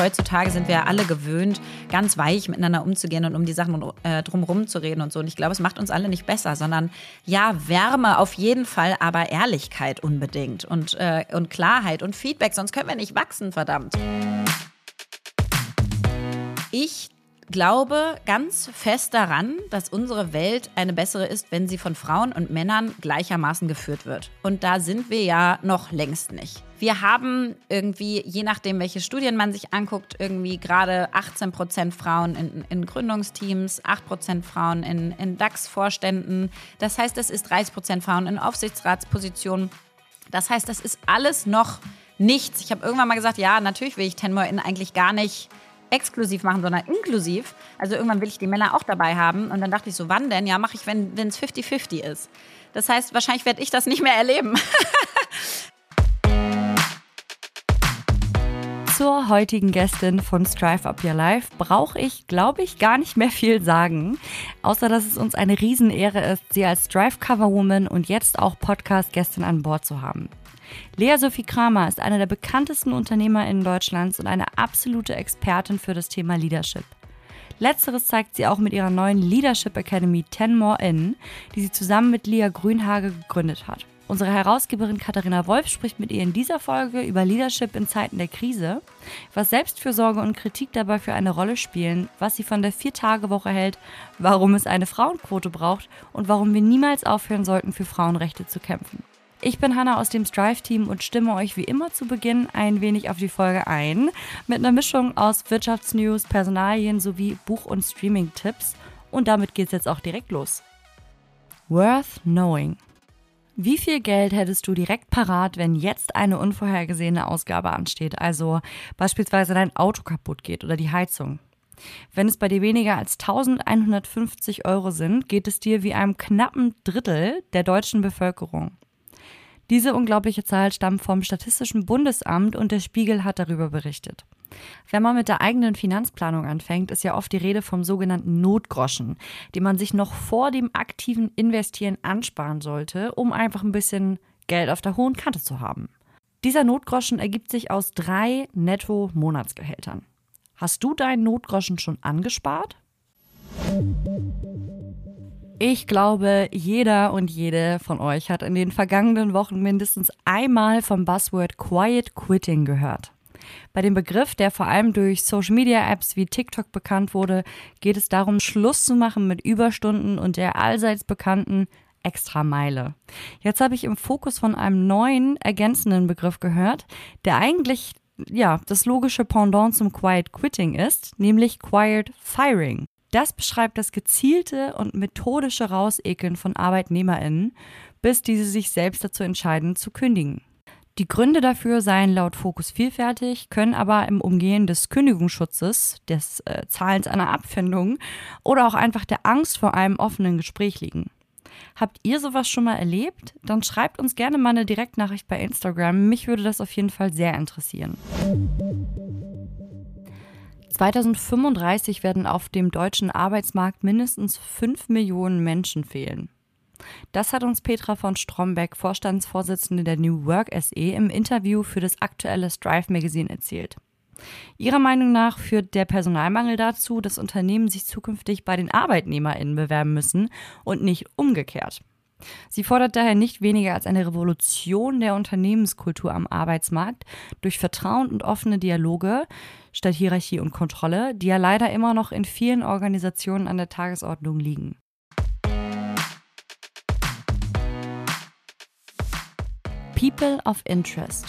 heutzutage sind wir alle gewöhnt, ganz weich miteinander umzugehen und um die Sachen äh, drumherum zu reden und so. Und ich glaube, es macht uns alle nicht besser, sondern ja, Wärme auf jeden Fall, aber Ehrlichkeit unbedingt und, äh, und Klarheit und Feedback, sonst können wir nicht wachsen, verdammt. Ich glaube ganz fest daran, dass unsere Welt eine bessere ist, wenn sie von Frauen und Männern gleichermaßen geführt wird. Und da sind wir ja noch längst nicht. Wir haben irgendwie, je nachdem, welche Studien man sich anguckt, irgendwie gerade 18 Prozent Frauen in, in, Gründungsteams, 8 Prozent Frauen in, in DAX-Vorständen. Das heißt, es ist 30 Prozent Frauen in Aufsichtsratspositionen. Das heißt, das ist alles noch nichts. Ich habe irgendwann mal gesagt, ja, natürlich will ich Tenmore in eigentlich gar nicht exklusiv machen, sondern inklusiv. Also irgendwann will ich die Männer auch dabei haben. Und dann dachte ich so, wann denn? Ja, mache ich, wenn es 50-50 ist. Das heißt, wahrscheinlich werde ich das nicht mehr erleben. Zur heutigen Gästin von Strive Up Your Life brauche ich, glaube ich, gar nicht mehr viel sagen, außer dass es uns eine Riesenehre ist, sie als Strive Coverwoman und jetzt auch Podcast-Gästin an Bord zu haben. Lea Sophie Kramer ist eine der bekanntesten UnternehmerInnen Deutschlands und eine absolute Expertin für das Thema Leadership. Letzteres zeigt sie auch mit ihrer neuen Leadership Academy 10 More In, die sie zusammen mit Lia Grünhage gegründet hat. Unsere Herausgeberin Katharina Wolf spricht mit ihr in dieser Folge über Leadership in Zeiten der Krise, was Selbstfürsorge und Kritik dabei für eine Rolle spielen, was sie von der Vier-Tage-Woche hält, warum es eine Frauenquote braucht und warum wir niemals aufhören sollten, für Frauenrechte zu kämpfen. Ich bin Hanna aus dem Strive-Team und stimme euch wie immer zu Beginn ein wenig auf die Folge ein. Mit einer Mischung aus Wirtschaftsnews, Personalien sowie Buch- und Streaming-Tipps. Und damit geht's jetzt auch direkt los. Worth Knowing. Wie viel Geld hättest du direkt parat, wenn jetzt eine unvorhergesehene Ausgabe ansteht? Also beispielsweise dein Auto kaputt geht oder die Heizung. Wenn es bei dir weniger als 1150 Euro sind, geht es dir wie einem knappen Drittel der deutschen Bevölkerung. Diese unglaubliche Zahl stammt vom Statistischen Bundesamt und der Spiegel hat darüber berichtet. Wenn man mit der eigenen Finanzplanung anfängt, ist ja oft die Rede vom sogenannten Notgroschen, den man sich noch vor dem aktiven Investieren ansparen sollte, um einfach ein bisschen Geld auf der hohen Kante zu haben. Dieser Notgroschen ergibt sich aus drei Netto-Monatsgehältern. Hast du deinen Notgroschen schon angespart? Ich glaube, jeder und jede von euch hat in den vergangenen Wochen mindestens einmal vom Buzzword Quiet Quitting gehört. Bei dem Begriff, der vor allem durch Social-Media-Apps wie TikTok bekannt wurde, geht es darum, Schluss zu machen mit Überstunden und der allseits bekannten Extrameile. Jetzt habe ich im Fokus von einem neuen ergänzenden Begriff gehört, der eigentlich ja, das logische Pendant zum Quiet Quitting ist, nämlich Quiet Firing. Das beschreibt das gezielte und methodische Rausekeln von ArbeitnehmerInnen, bis diese sich selbst dazu entscheiden, zu kündigen. Die Gründe dafür seien laut Fokus vielfältig, können aber im Umgehen des Kündigungsschutzes, des äh, Zahlens einer Abfindung oder auch einfach der Angst vor einem offenen Gespräch liegen. Habt ihr sowas schon mal erlebt? Dann schreibt uns gerne mal eine Direktnachricht bei Instagram. Mich würde das auf jeden Fall sehr interessieren. 2035 werden auf dem deutschen Arbeitsmarkt mindestens 5 Millionen Menschen fehlen. Das hat uns Petra von Strombeck, Vorstandsvorsitzende der New Work SE, im Interview für das aktuelle Strive Magazine erzählt. Ihrer Meinung nach führt der Personalmangel dazu, dass Unternehmen sich zukünftig bei den ArbeitnehmerInnen bewerben müssen und nicht umgekehrt. Sie fordert daher nicht weniger als eine Revolution der Unternehmenskultur am Arbeitsmarkt durch Vertrauen und offene Dialoge statt Hierarchie und Kontrolle, die ja leider immer noch in vielen Organisationen an der Tagesordnung liegen. People of Interest.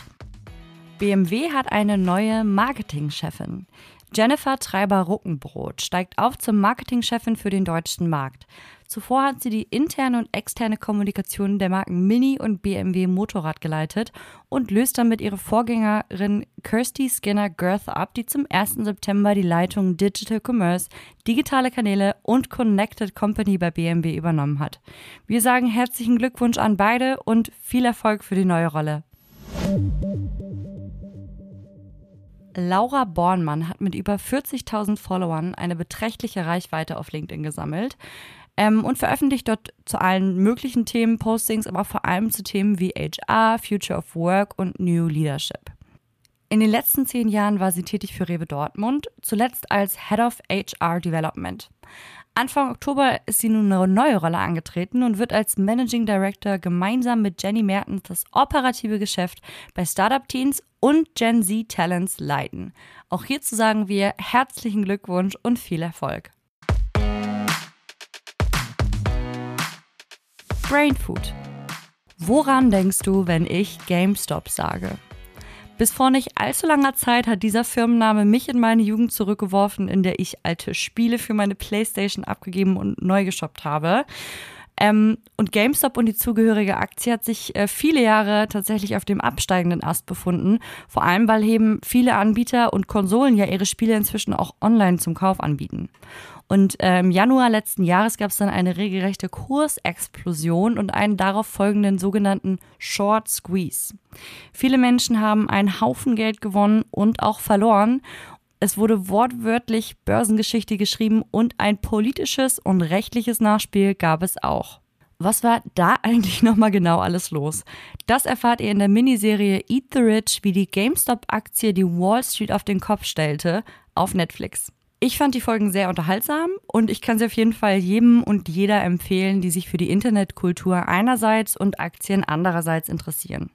BMW hat eine neue Marketingchefin. Jennifer Treiber-Ruckenbrot steigt auf zur Marketingchefin für den deutschen Markt. Zuvor hat sie die interne und externe Kommunikation der Marken Mini und BMW Motorrad geleitet und löst damit ihre Vorgängerin Kirsty Skinner Girth ab, die zum 1. September die Leitung Digital Commerce, digitale Kanäle und Connected Company bei BMW übernommen hat. Wir sagen herzlichen Glückwunsch an beide und viel Erfolg für die neue Rolle. Laura Bornmann hat mit über 40.000 Followern eine beträchtliche Reichweite auf LinkedIn gesammelt ähm, und veröffentlicht dort zu allen möglichen Themen Postings, aber vor allem zu Themen wie HR, Future of Work und New Leadership. In den letzten zehn Jahren war sie tätig für Rewe Dortmund, zuletzt als Head of HR Development. Anfang Oktober ist sie nun eine neue Rolle angetreten und wird als Managing Director gemeinsam mit Jenny Mertens das operative Geschäft bei Startup Teens und Gen Z Talents leiten. Auch hierzu sagen wir herzlichen Glückwunsch und viel Erfolg. Brain Food. Woran denkst du, wenn ich GameStop sage? Bis vor nicht allzu langer Zeit hat dieser Firmenname mich in meine Jugend zurückgeworfen, in der ich alte Spiele für meine Playstation abgegeben und neu geshoppt habe. Ähm, und GameStop und die zugehörige Aktie hat sich äh, viele Jahre tatsächlich auf dem absteigenden Ast befunden. Vor allem, weil eben viele Anbieter und Konsolen ja ihre Spiele inzwischen auch online zum Kauf anbieten. Und äh, im Januar letzten Jahres gab es dann eine regelrechte Kursexplosion und einen darauf folgenden sogenannten Short Squeeze. Viele Menschen haben einen Haufen Geld gewonnen und auch verloren. Es wurde wortwörtlich Börsengeschichte geschrieben und ein politisches und rechtliches Nachspiel gab es auch. Was war da eigentlich nochmal genau alles los? Das erfahrt ihr in der Miniserie Eat the Rich, wie die GameStop-Aktie die Wall Street auf den Kopf stellte, auf Netflix. Ich fand die Folgen sehr unterhaltsam und ich kann sie auf jeden Fall jedem und jeder empfehlen, die sich für die Internetkultur einerseits und Aktien andererseits interessieren.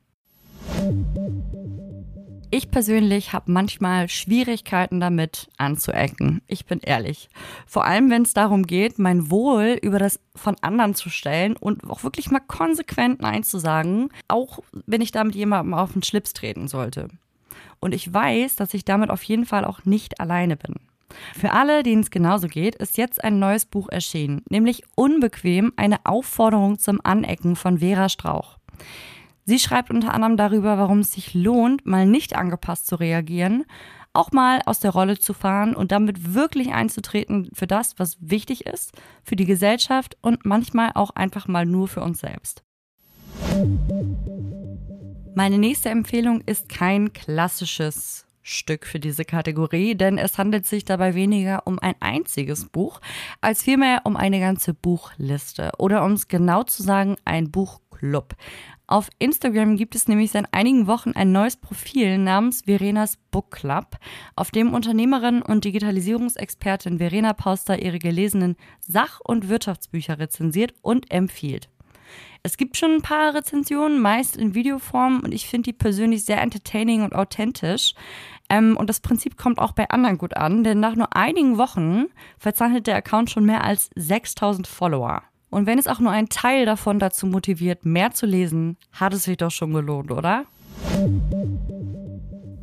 Ich persönlich habe manchmal Schwierigkeiten damit anzuecken. Ich bin ehrlich. Vor allem, wenn es darum geht, mein Wohl über das von anderen zu stellen und auch wirklich mal konsequent Nein zu sagen, auch wenn ich damit jemandem auf den Schlips treten sollte. Und ich weiß, dass ich damit auf jeden Fall auch nicht alleine bin. Für alle, denen es genauso geht, ist jetzt ein neues Buch erschienen, nämlich Unbequem, eine Aufforderung zum Anecken von Vera Strauch. Sie schreibt unter anderem darüber, warum es sich lohnt, mal nicht angepasst zu reagieren, auch mal aus der Rolle zu fahren und damit wirklich einzutreten für das, was wichtig ist, für die Gesellschaft und manchmal auch einfach mal nur für uns selbst. Meine nächste Empfehlung ist kein klassisches Stück für diese Kategorie, denn es handelt sich dabei weniger um ein einziges Buch, als vielmehr um eine ganze Buchliste oder um es genau zu sagen, ein Buchclub. Auf Instagram gibt es nämlich seit einigen Wochen ein neues Profil namens Verenas Book Club, auf dem Unternehmerin und Digitalisierungsexpertin Verena Pauster ihre gelesenen Sach- und Wirtschaftsbücher rezensiert und empfiehlt. Es gibt schon ein paar Rezensionen, meist in Videoform, und ich finde die persönlich sehr entertaining und authentisch. Ähm, und das Prinzip kommt auch bei anderen gut an, denn nach nur einigen Wochen verzeichnet der Account schon mehr als 6000 Follower. Und wenn es auch nur ein Teil davon dazu motiviert, mehr zu lesen, hat es sich doch schon gelohnt, oder?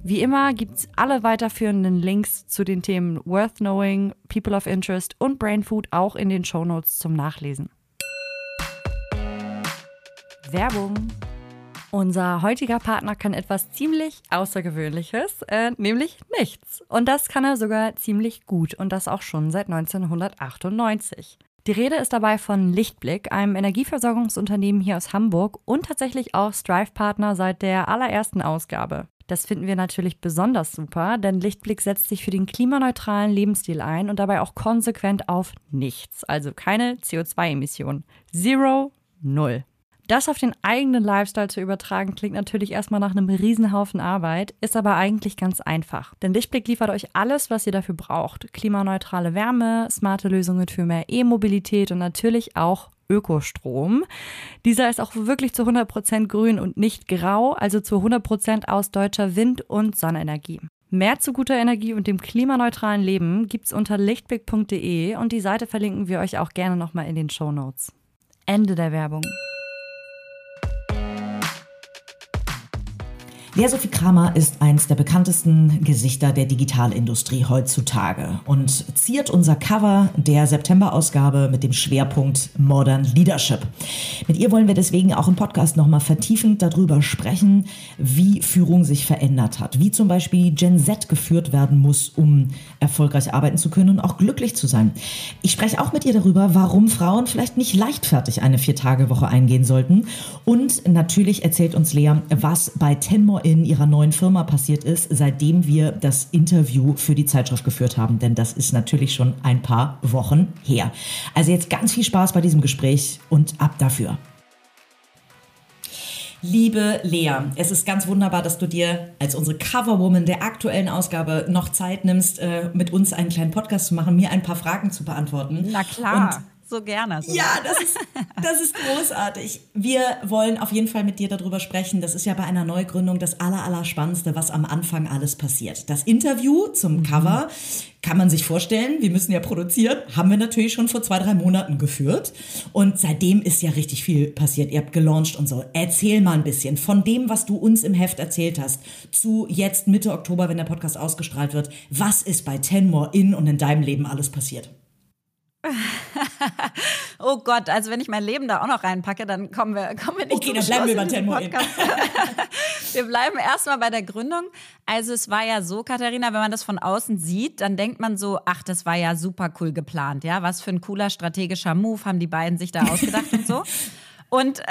Wie immer gibt es alle weiterführenden Links zu den Themen Worth Knowing, People of Interest und Brain Food auch in den Show Notes zum Nachlesen. Werbung. Unser heutiger Partner kann etwas ziemlich Außergewöhnliches, äh, nämlich nichts. Und das kann er sogar ziemlich gut und das auch schon seit 1998. Die Rede ist dabei von Lichtblick, einem Energieversorgungsunternehmen hier aus Hamburg und tatsächlich auch Strive-Partner seit der allerersten Ausgabe. Das finden wir natürlich besonders super, denn Lichtblick setzt sich für den klimaneutralen Lebensstil ein und dabei auch konsequent auf nichts, also keine CO2-Emissionen. Zero, null. Das auf den eigenen Lifestyle zu übertragen, klingt natürlich erstmal nach einem Riesenhaufen Arbeit, ist aber eigentlich ganz einfach. Denn Lichtblick liefert euch alles, was ihr dafür braucht. Klimaneutrale Wärme, smarte Lösungen für mehr E-Mobilität und natürlich auch Ökostrom. Dieser ist auch wirklich zu 100% grün und nicht grau, also zu 100% aus deutscher Wind- und Sonnenenergie. Mehr zu guter Energie und dem klimaneutralen Leben gibt's unter lichtblick.de und die Seite verlinken wir euch auch gerne nochmal in den Show Notes. Ende der Werbung. Lea Sophie Kramer ist eins der bekanntesten Gesichter der Digitalindustrie heutzutage und ziert unser Cover der September-Ausgabe mit dem Schwerpunkt Modern Leadership. Mit ihr wollen wir deswegen auch im Podcast nochmal vertiefend darüber sprechen, wie Führung sich verändert hat, wie zum Beispiel Gen Z geführt werden muss, um erfolgreich arbeiten zu können und auch glücklich zu sein. Ich spreche auch mit ihr darüber, warum Frauen vielleicht nicht leichtfertig eine Vier-Tage-Woche eingehen sollten und natürlich erzählt uns Lea, was bei Tenmore in ihrer neuen Firma passiert ist, seitdem wir das Interview für die Zeitschrift geführt haben. Denn das ist natürlich schon ein paar Wochen her. Also jetzt ganz viel Spaß bei diesem Gespräch und ab dafür. Liebe Lea, es ist ganz wunderbar, dass du dir als unsere Coverwoman der aktuellen Ausgabe noch Zeit nimmst, äh, mit uns einen kleinen Podcast zu machen, mir ein paar Fragen zu beantworten. Na klar. Und so gerne. So. Ja, das ist, das ist großartig. Wir wollen auf jeden Fall mit dir darüber sprechen. Das ist ja bei einer Neugründung das Allerallerspannendste, was am Anfang alles passiert. Das Interview zum mhm. Cover kann man sich vorstellen. Wir müssen ja produzieren. Haben wir natürlich schon vor zwei, drei Monaten geführt. Und seitdem ist ja richtig viel passiert. Ihr habt gelauncht und so. Erzähl mal ein bisschen von dem, was du uns im Heft erzählt hast, zu jetzt Mitte Oktober, wenn der Podcast ausgestrahlt wird. Was ist bei Tenmore in und in deinem Leben alles passiert? oh Gott, also wenn ich mein Leben da auch noch reinpacke, dann kommen wir, kommen wir nicht Okay, dann bleiben wir bei Tenmo Wir bleiben erstmal bei der Gründung. Also es war ja so, Katharina, wenn man das von außen sieht, dann denkt man so, ach, das war ja super cool geplant, ja, was für ein cooler strategischer Move haben die beiden sich da ausgedacht und so. Und äh,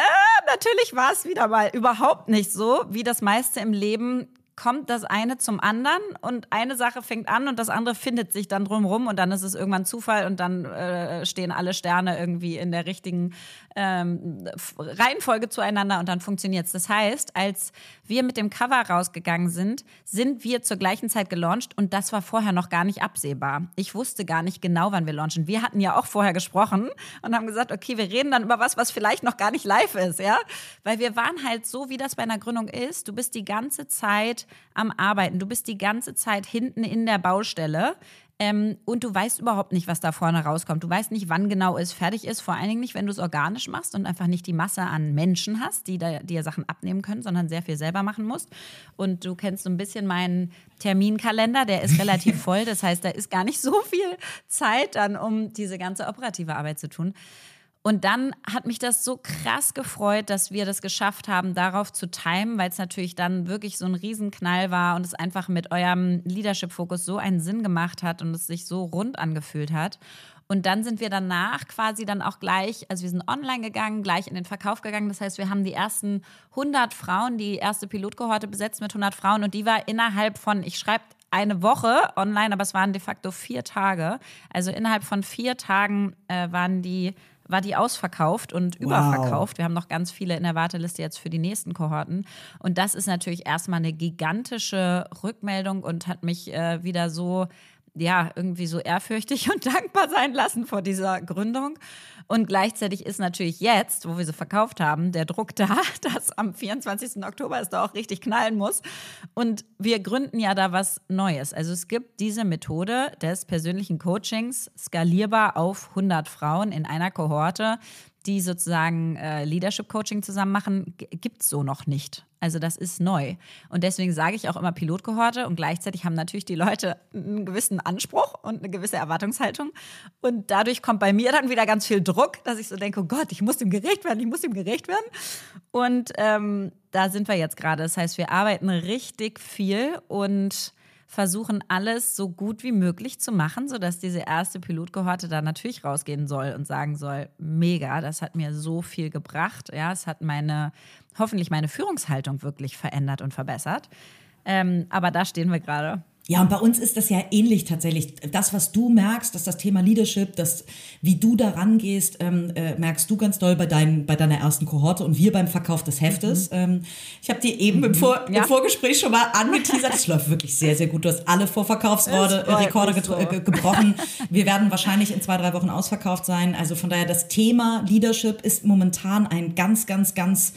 natürlich war es wieder mal überhaupt nicht so, wie das meiste im Leben kommt das eine zum anderen und eine Sache fängt an und das andere findet sich dann drumherum und dann ist es irgendwann Zufall und dann äh, stehen alle Sterne irgendwie in der richtigen ähm, Reihenfolge zueinander und dann funktioniert es. Das heißt, als wir mit dem Cover rausgegangen sind, sind wir zur gleichen Zeit gelauncht und das war vorher noch gar nicht absehbar. Ich wusste gar nicht genau, wann wir launchen. Wir hatten ja auch vorher gesprochen und haben gesagt, okay, wir reden dann über was, was vielleicht noch gar nicht live ist, ja? Weil wir waren halt so, wie das bei einer Gründung ist. Du bist die ganze Zeit am Arbeiten. Du bist die ganze Zeit hinten in der Baustelle. Ähm, und du weißt überhaupt nicht, was da vorne rauskommt. Du weißt nicht, wann genau es fertig ist. Vor allen Dingen nicht, wenn du es organisch machst und einfach nicht die Masse an Menschen hast, die dir Sachen abnehmen können, sondern sehr viel selber machen musst. Und du kennst so ein bisschen meinen Terminkalender, der ist relativ voll. Das heißt, da ist gar nicht so viel Zeit dann, um diese ganze operative Arbeit zu tun. Und dann hat mich das so krass gefreut, dass wir das geschafft haben, darauf zu timen, weil es natürlich dann wirklich so ein Riesenknall war und es einfach mit eurem Leadership-Fokus so einen Sinn gemacht hat und es sich so rund angefühlt hat. Und dann sind wir danach quasi dann auch gleich, also wir sind online gegangen, gleich in den Verkauf gegangen. Das heißt, wir haben die ersten 100 Frauen, die erste Pilotkohorte besetzt mit 100 Frauen und die war innerhalb von, ich schreibe eine Woche online, aber es waren de facto vier Tage. Also innerhalb von vier Tagen äh, waren die war die ausverkauft und überverkauft. Wow. Wir haben noch ganz viele in der Warteliste jetzt für die nächsten Kohorten. Und das ist natürlich erstmal eine gigantische Rückmeldung und hat mich äh, wieder so ja, irgendwie so ehrfürchtig und dankbar sein lassen vor dieser Gründung. Und gleichzeitig ist natürlich jetzt, wo wir sie verkauft haben, der Druck da, dass am 24. Oktober es da auch richtig knallen muss. Und wir gründen ja da was Neues. Also es gibt diese Methode des persönlichen Coachings skalierbar auf 100 Frauen in einer Kohorte die sozusagen äh, Leadership Coaching zusammen machen, gibt es so noch nicht. Also das ist neu. Und deswegen sage ich auch immer Pilotkohorte und gleichzeitig haben natürlich die Leute einen gewissen Anspruch und eine gewisse Erwartungshaltung. Und dadurch kommt bei mir dann wieder ganz viel Druck, dass ich so denke, oh Gott, ich muss ihm gerecht werden, ich muss ihm gerecht werden. Und ähm, da sind wir jetzt gerade. Das heißt, wir arbeiten richtig viel und versuchen alles so gut wie möglich zu machen, sodass diese erste Pilotkohorte da natürlich rausgehen soll und sagen soll, mega, das hat mir so viel gebracht. Ja, es hat meine, hoffentlich meine Führungshaltung wirklich verändert und verbessert. Ähm, aber da stehen wir gerade. Ja, und bei uns ist das ja ähnlich tatsächlich. Das, was du merkst, dass das Thema Leadership, das, wie du da rangehst, ähm, äh, merkst du ganz doll bei, dein, bei deiner ersten Kohorte und wir beim Verkauf des Heftes. Mhm. Ähm, ich habe dir eben mhm. im, Vor ja. im, Vorgespräch schon mal angeteasert. Es läuft wirklich sehr, sehr gut. Du hast alle Vorverkaufsrekorde äh, so. gebrochen. Wir werden wahrscheinlich in zwei, drei Wochen ausverkauft sein. Also von daher, das Thema Leadership ist momentan ein ganz, ganz, ganz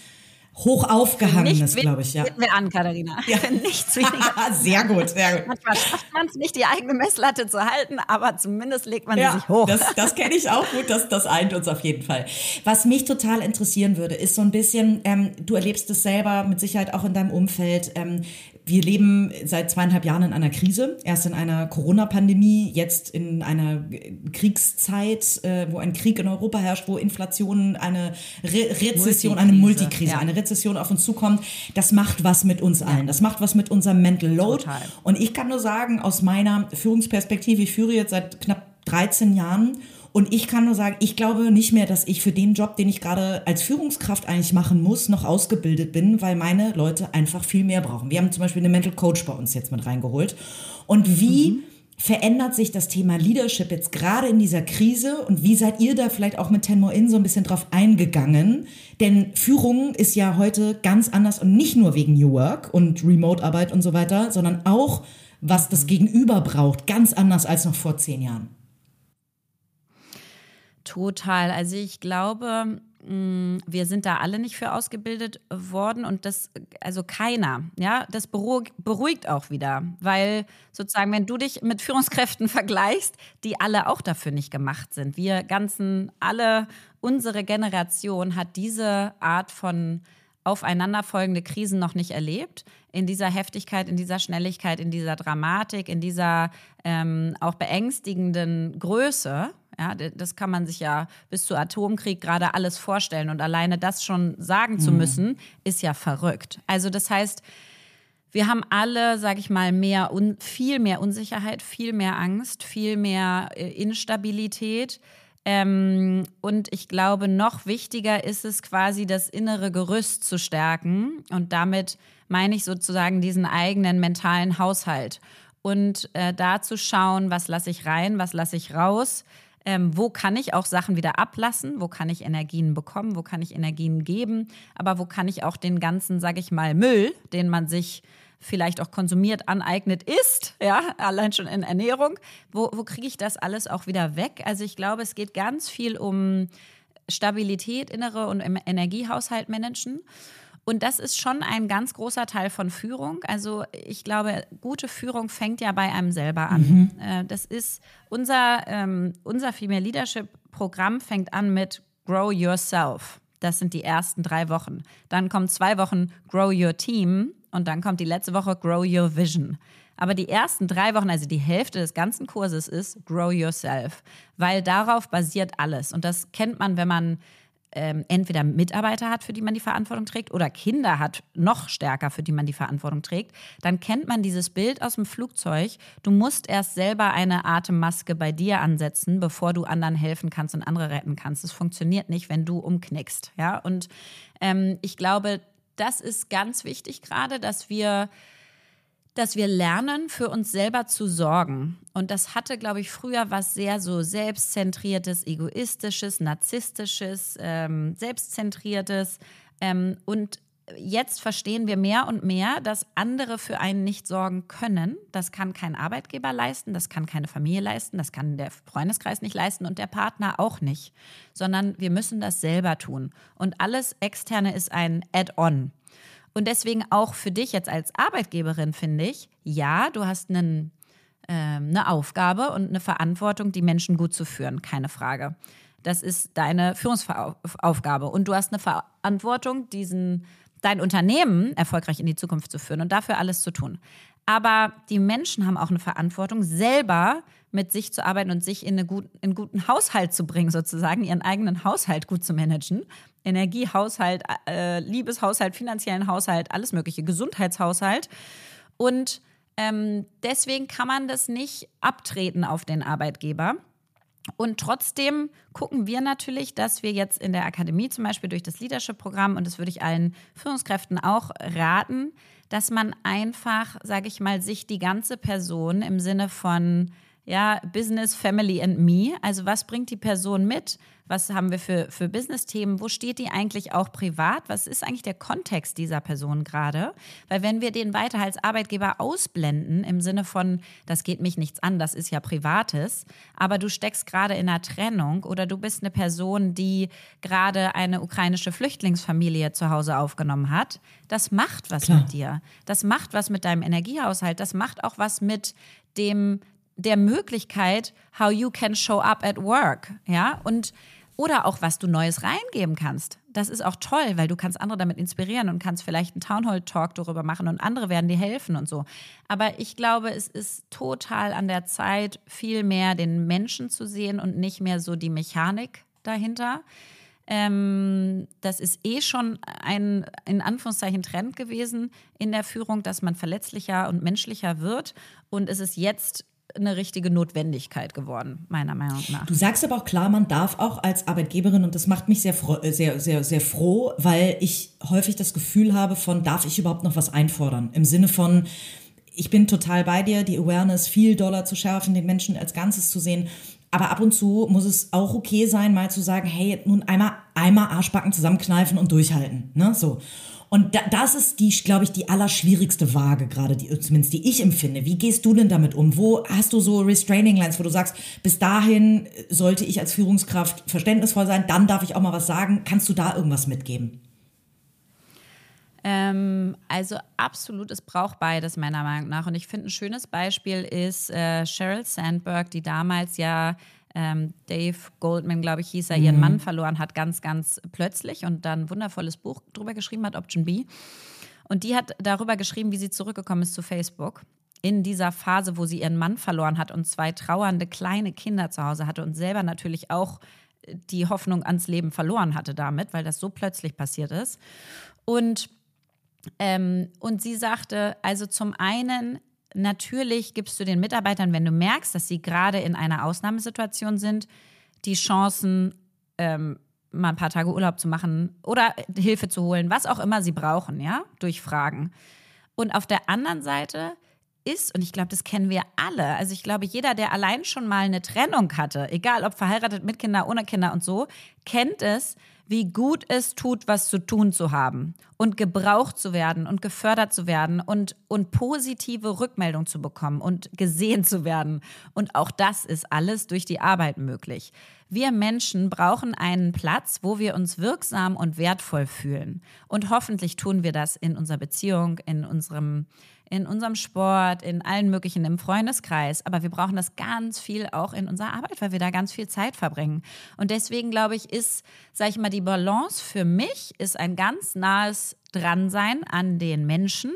hoch aufgehangenes, glaube ich. Ja. wir an, Katharina. Ja. nichts weniger. sehr gut, sehr gut. Manchmal schafft man es nicht, die eigene Messlatte zu halten, aber zumindest legt man ja, sie sich hoch. Das, das kenne ich auch gut, das, das eint uns auf jeden Fall. Was mich total interessieren würde, ist so ein bisschen, ähm, du erlebst es selber mit Sicherheit auch in deinem Umfeld, ähm, wir leben seit zweieinhalb Jahren in einer Krise. Erst in einer Corona-Pandemie, jetzt in einer Kriegszeit, äh, wo ein Krieg in Europa herrscht, wo Inflation, eine Re Rezession, eine Multikrise, ja. eine Rezession auf uns zukommt. Das macht was mit uns allen. Das macht was mit unserem Mental Load. Total. Und ich kann nur sagen, aus meiner Führungsperspektive, ich führe jetzt seit knapp 13 Jahren und ich kann nur sagen, ich glaube nicht mehr, dass ich für den Job, den ich gerade als Führungskraft eigentlich machen muss, noch ausgebildet bin, weil meine Leute einfach viel mehr brauchen. Wir haben zum Beispiel eine Mental Coach bei uns jetzt mit reingeholt. Und wie mhm verändert sich das Thema Leadership jetzt gerade in dieser Krise und wie seid ihr da vielleicht auch mit Tenmo In so ein bisschen drauf eingegangen? Denn Führung ist ja heute ganz anders und nicht nur wegen New Work und Remote-Arbeit und so weiter, sondern auch, was das Gegenüber braucht, ganz anders als noch vor zehn Jahren. Total. Also ich glaube, mm, wir sind da alle nicht für ausgebildet worden und das, also keiner, ja, das beruhigt auch wieder, weil sozusagen, wenn du dich mit Führungskräften vergleichst, die alle auch dafür nicht gemacht sind. Wir ganzen, alle, unsere Generation hat diese Art von aufeinanderfolgende Krisen noch nicht erlebt. In dieser Heftigkeit, in dieser Schnelligkeit, in dieser Dramatik, in dieser ähm, auch beängstigenden Größe. Ja, das kann man sich ja bis zu Atomkrieg gerade alles vorstellen. Und alleine das schon sagen zu mhm. müssen, ist ja verrückt. Also das heißt, wir haben alle, sage ich mal, mehr viel mehr Unsicherheit, viel mehr Angst, viel mehr äh, Instabilität. Ähm, und ich glaube, noch wichtiger ist es quasi, das innere Gerüst zu stärken. Und damit meine ich sozusagen diesen eigenen mentalen Haushalt. Und äh, da zu schauen, was lasse ich rein, was lasse ich raus, ähm, wo kann ich auch Sachen wieder ablassen, wo kann ich Energien bekommen, wo kann ich Energien geben, aber wo kann ich auch den ganzen, sage ich mal, Müll, den man sich vielleicht auch konsumiert, aneignet, isst, ja, allein schon in Ernährung, wo, wo kriege ich das alles auch wieder weg? Also ich glaube, es geht ganz viel um Stabilität, innere und Energiehaushalt managen. Und das ist schon ein ganz großer Teil von Führung. Also ich glaube, gute Führung fängt ja bei einem selber an. Mhm. Äh, das ist unser, ähm, unser Female Leadership Programm fängt an mit Grow Yourself. Das sind die ersten drei Wochen. Dann kommen zwei Wochen Grow Your Team und dann kommt die letzte Woche Grow Your Vision. Aber die ersten drei Wochen, also die Hälfte des ganzen Kurses ist Grow Yourself, weil darauf basiert alles. Und das kennt man, wenn man ähm, entweder Mitarbeiter hat, für die man die Verantwortung trägt, oder Kinder hat, noch stärker, für die man die Verantwortung trägt, dann kennt man dieses Bild aus dem Flugzeug. Du musst erst selber eine Atemmaske bei dir ansetzen, bevor du anderen helfen kannst und andere retten kannst. Das funktioniert nicht, wenn du umknickst. Ja? Und ähm, ich glaube, das ist ganz wichtig gerade, dass wir dass wir lernen, für uns selber zu sorgen. Und das hatte, glaube ich, früher was sehr so selbstzentriertes, egoistisches, narzisstisches, ähm, selbstzentriertes. Ähm, und jetzt verstehen wir mehr und mehr, dass andere für einen nicht sorgen können. Das kann kein Arbeitgeber leisten, das kann keine Familie leisten, das kann der Freundeskreis nicht leisten und der Partner auch nicht, sondern wir müssen das selber tun. Und alles Externe ist ein Add-on. Und deswegen auch für dich jetzt als Arbeitgeberin finde ich, ja, du hast einen, äh, eine Aufgabe und eine Verantwortung, die Menschen gut zu führen, keine Frage. Das ist deine Führungsaufgabe. Und du hast eine Verantwortung, diesen dein Unternehmen erfolgreich in die Zukunft zu führen und dafür alles zu tun. Aber die Menschen haben auch eine Verantwortung, selber mit sich zu arbeiten und sich in, eine gut, in einen guten Haushalt zu bringen, sozusagen, ihren eigenen Haushalt gut zu managen. Energiehaushalt, äh, Liebeshaushalt, finanziellen Haushalt, alles mögliche, Gesundheitshaushalt. Und ähm, deswegen kann man das nicht abtreten auf den Arbeitgeber. Und trotzdem gucken wir natürlich, dass wir jetzt in der Akademie zum Beispiel durch das Leadership-Programm, und das würde ich allen Führungskräften auch raten, dass man einfach, sage ich mal, sich die ganze Person im Sinne von ja, Business, Family and Me. Also was bringt die Person mit? Was haben wir für, für Business-Themen? Wo steht die eigentlich auch privat? Was ist eigentlich der Kontext dieser Person gerade? Weil wenn wir den weiter als Arbeitgeber ausblenden, im Sinne von, das geht mich nichts an, das ist ja Privates, aber du steckst gerade in einer Trennung oder du bist eine Person, die gerade eine ukrainische Flüchtlingsfamilie zu Hause aufgenommen hat, das macht was Klar. mit dir. Das macht was mit deinem Energiehaushalt. Das macht auch was mit dem der Möglichkeit, how you can show up at work, ja, und oder auch was du Neues reingeben kannst. Das ist auch toll, weil du kannst andere damit inspirieren und kannst vielleicht einen Townhall Talk darüber machen und andere werden dir helfen und so. Aber ich glaube, es ist total an der Zeit, viel mehr den Menschen zu sehen und nicht mehr so die Mechanik dahinter. Ähm, das ist eh schon ein, in Anführungszeichen, Trend gewesen in der Führung, dass man verletzlicher und menschlicher wird. Und es ist jetzt eine richtige Notwendigkeit geworden, meiner Meinung nach. Du sagst aber auch klar, man darf auch als Arbeitgeberin, und das macht mich sehr, äh, sehr, sehr, sehr froh, weil ich häufig das Gefühl habe von, darf ich überhaupt noch was einfordern? Im Sinne von, ich bin total bei dir, die Awareness viel doller zu schärfen, den Menschen als Ganzes zu sehen. Aber ab und zu muss es auch okay sein, mal zu sagen, hey, nun einmal, einmal Arschbacken zusammenkneifen und durchhalten. Ne? So. Und da, das ist die, glaube ich, die allerschwierigste Waage, gerade die, zumindest die ich empfinde. Wie gehst du denn damit um? Wo hast du so Restraining Lines, wo du sagst, bis dahin sollte ich als Führungskraft verständnisvoll sein, dann darf ich auch mal was sagen. Kannst du da irgendwas mitgeben? Ähm, also absolut, es braucht beides meiner Meinung nach. Und ich finde, ein schönes Beispiel ist äh, Sheryl Sandberg, die damals ja ähm, Dave Goldman, glaube ich, hieß er, ihren mhm. Mann verloren hat, ganz, ganz plötzlich und dann ein wundervolles Buch drüber geschrieben hat, Option B. Und die hat darüber geschrieben, wie sie zurückgekommen ist zu Facebook. In dieser Phase, wo sie ihren Mann verloren hat und zwei trauernde kleine Kinder zu Hause hatte und selber natürlich auch die Hoffnung ans Leben verloren hatte damit, weil das so plötzlich passiert ist. Und ähm, und sie sagte, also zum einen, natürlich gibst du den Mitarbeitern, wenn du merkst, dass sie gerade in einer Ausnahmesituation sind, die Chancen, ähm, mal ein paar Tage Urlaub zu machen oder Hilfe zu holen, was auch immer sie brauchen, ja, durch Fragen. Und auf der anderen Seite ist, und ich glaube, das kennen wir alle, also ich glaube, jeder, der allein schon mal eine Trennung hatte, egal ob verheiratet mit Kinder, ohne Kinder und so, kennt es, wie gut es tut, was zu tun zu haben und gebraucht zu werden und gefördert zu werden und, und positive Rückmeldung zu bekommen und gesehen zu werden. Und auch das ist alles durch die Arbeit möglich. Wir Menschen brauchen einen Platz, wo wir uns wirksam und wertvoll fühlen. Und hoffentlich tun wir das in unserer Beziehung, in unserem in unserem Sport, in allen möglichen, im Freundeskreis. Aber wir brauchen das ganz viel auch in unserer Arbeit, weil wir da ganz viel Zeit verbringen. Und deswegen glaube ich, ist, sage ich mal, die Balance für mich ist ein ganz nahes Dransein an den Menschen.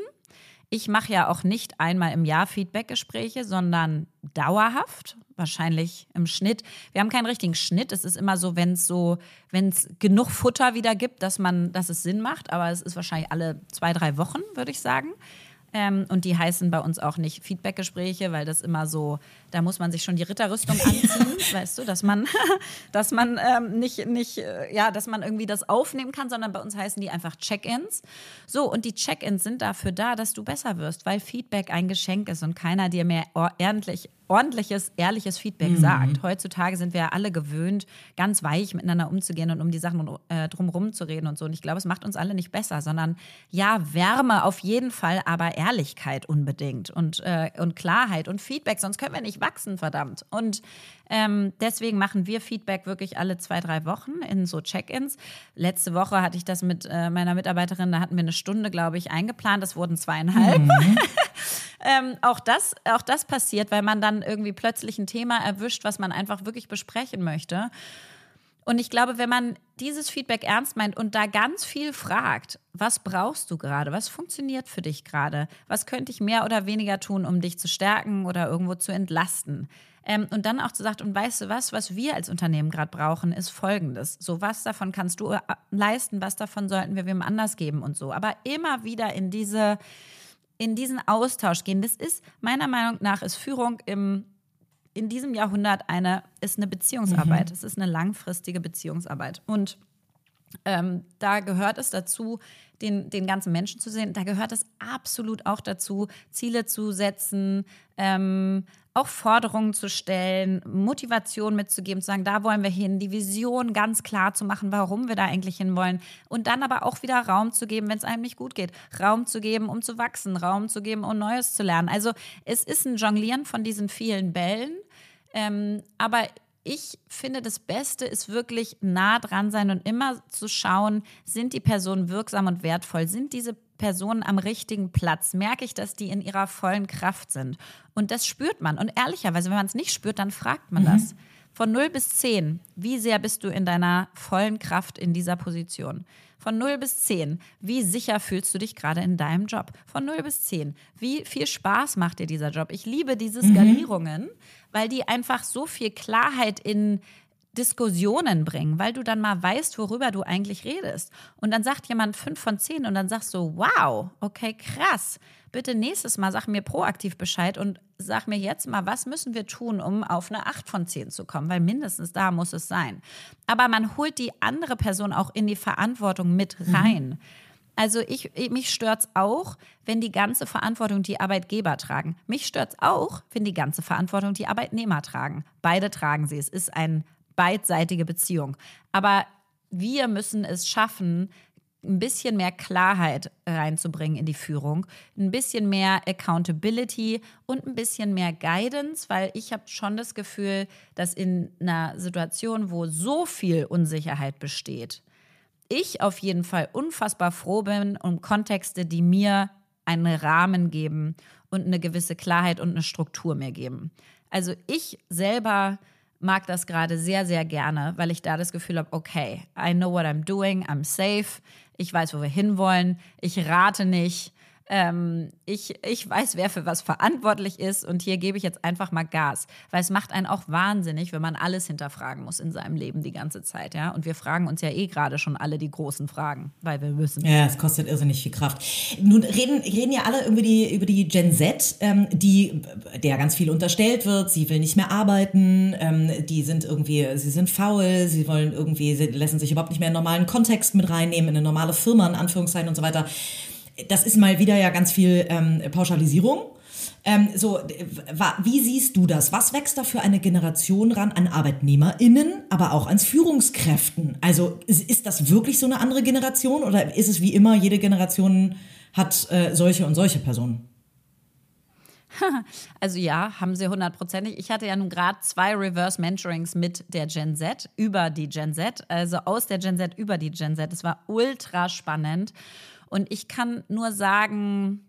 Ich mache ja auch nicht einmal im Jahr Feedbackgespräche, sondern dauerhaft, wahrscheinlich im Schnitt. Wir haben keinen richtigen Schnitt. Es ist immer so, wenn es so, wenn es genug Futter wieder gibt, dass man, dass es Sinn macht. Aber es ist wahrscheinlich alle zwei, drei Wochen, würde ich sagen. Ähm, und die heißen bei uns auch nicht Feedbackgespräche, weil das immer so, da muss man sich schon die Ritterrüstung anziehen, weißt du, dass man, dass man ähm, nicht, nicht, äh, ja, dass man irgendwie das aufnehmen kann, sondern bei uns heißen die einfach Check-ins. So, und die Check-ins sind dafür da, dass du besser wirst, weil Feedback ein Geschenk ist und keiner dir mehr ordentlich ordentliches, ehrliches Feedback mhm. sagt. Heutzutage sind wir ja alle gewöhnt, ganz weich miteinander umzugehen und um die Sachen äh, drumherum zu reden und so. Und ich glaube, es macht uns alle nicht besser, sondern ja, Wärme auf jeden Fall, aber Ehrlichkeit unbedingt und, äh, und Klarheit und Feedback, sonst können wir nicht wachsen, verdammt. Und ähm, deswegen machen wir Feedback wirklich alle zwei, drei Wochen in so Check-ins. Letzte Woche hatte ich das mit äh, meiner Mitarbeiterin, da hatten wir eine Stunde, glaube ich, eingeplant. Das wurden zweieinhalb. Mhm. ähm, auch, das, auch das passiert, weil man dann irgendwie plötzlich ein Thema erwischt, was man einfach wirklich besprechen möchte. Und ich glaube, wenn man dieses Feedback ernst meint und da ganz viel fragt, was brauchst du gerade? Was funktioniert für dich gerade? Was könnte ich mehr oder weniger tun, um dich zu stärken oder irgendwo zu entlasten? Ähm, und dann auch zu sagen, und weißt du was, was wir als Unternehmen gerade brauchen, ist folgendes. So, was davon kannst du äh, leisten, was davon sollten wir wem anders geben und so. Aber immer wieder in diese, in diesen Austausch gehen. Das ist, meiner Meinung nach, ist Führung im in diesem Jahrhundert eine, ist eine Beziehungsarbeit. Mhm. Es ist eine langfristige Beziehungsarbeit. Und ähm, da gehört es dazu, den, den ganzen Menschen zu sehen. Da gehört es absolut auch dazu, Ziele zu setzen, ähm, auch Forderungen zu stellen, Motivation mitzugeben, zu sagen, da wollen wir hin, die Vision ganz klar zu machen, warum wir da eigentlich hinwollen. Und dann aber auch wieder Raum zu geben, wenn es einem nicht gut geht. Raum zu geben, um zu wachsen, Raum zu geben, um Neues zu lernen. Also es ist ein Jonglieren von diesen vielen Bällen. Ähm, aber ich finde, das Beste ist wirklich nah dran sein und immer zu schauen, sind die Personen wirksam und wertvoll? Sind diese Personen am richtigen Platz? Merke ich, dass die in ihrer vollen Kraft sind? Und das spürt man. Und ehrlicherweise, wenn man es nicht spürt, dann fragt man mhm. das. Von 0 bis 10, wie sehr bist du in deiner vollen Kraft in dieser Position? Von 0 bis 10, wie sicher fühlst du dich gerade in deinem Job? Von 0 bis 10, wie viel Spaß macht dir dieser Job? Ich liebe diese mhm. Skalierungen, mhm. Weil die einfach so viel Klarheit in Diskussionen bringen, weil du dann mal weißt, worüber du eigentlich redest. Und dann sagt jemand 5 von 10 und dann sagst du, wow, okay, krass bitte nächstes Mal sag mir proaktiv Bescheid und sag mir jetzt mal, was müssen wir tun, um auf eine 8 von 10 zu kommen, weil mindestens da muss es sein. Aber man holt die andere Person auch in die Verantwortung mit mhm. rein. Mhm. Also ich, mich stört's auch, wenn die ganze Verantwortung die Arbeitgeber tragen. Mich stört's auch, wenn die ganze Verantwortung die Arbeitnehmer tragen. Beide tragen sie. Es ist eine beidseitige Beziehung. Aber wir müssen es schaffen, ein bisschen mehr Klarheit reinzubringen in die Führung, ein bisschen mehr Accountability und ein bisschen mehr Guidance, weil ich habe schon das Gefühl, dass in einer Situation, wo so viel Unsicherheit besteht, ich auf jeden Fall unfassbar froh bin um Kontexte, die mir einen Rahmen geben und eine gewisse Klarheit und eine Struktur mir geben. Also ich selber mag das gerade sehr, sehr gerne, weil ich da das Gefühl habe, okay, I know what I'm doing, I'm safe, ich weiß, wo wir hinwollen, ich rate nicht, ähm, ich, ich weiß, wer für was verantwortlich ist und hier gebe ich jetzt einfach mal Gas. Weil es macht einen auch wahnsinnig, wenn man alles hinterfragen muss in seinem Leben die ganze Zeit. Ja? Und wir fragen uns ja eh gerade schon alle die großen Fragen, weil wir müssen. Ja, es kostet irrsinnig viel Kraft. Nun reden, reden ja alle über die, über die Gen Z, ähm, die, der ganz viel unterstellt wird. Sie will nicht mehr arbeiten, ähm, die sind irgendwie, sie sind faul, sie wollen irgendwie, sie lassen sich überhaupt nicht mehr in einen normalen Kontext mit reinnehmen, in eine normale Firma, in Anführungszeichen und so weiter das ist mal wieder ja ganz viel ähm, Pauschalisierung. Ähm, so, wie siehst du das? Was wächst da für eine Generation ran an ArbeitnehmerInnen, aber auch an Führungskräften? Also ist das wirklich so eine andere Generation oder ist es wie immer, jede Generation hat äh, solche und solche Personen? Also ja, haben sie hundertprozentig. Ich hatte ja nun gerade zwei Reverse Mentorings mit der Gen Z über die Gen Z, also aus der Gen Z über die Gen Z. Es war ultra spannend. Und ich kann nur sagen,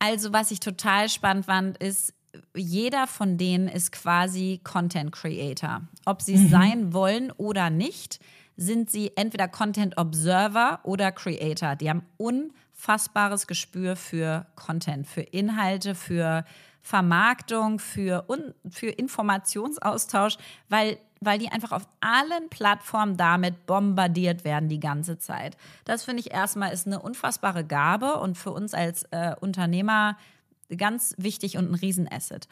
also was ich total spannend fand, ist, jeder von denen ist quasi Content Creator. Ob sie es mhm. sein wollen oder nicht, sind sie entweder Content Observer oder Creator. Die haben unfassbares Gespür für Content, für Inhalte, für Vermarktung, für, für Informationsaustausch, weil weil die einfach auf allen Plattformen damit bombardiert werden die ganze Zeit. Das finde ich erstmal ist eine unfassbare Gabe und für uns als äh, Unternehmer ganz wichtig und ein Riesenasset.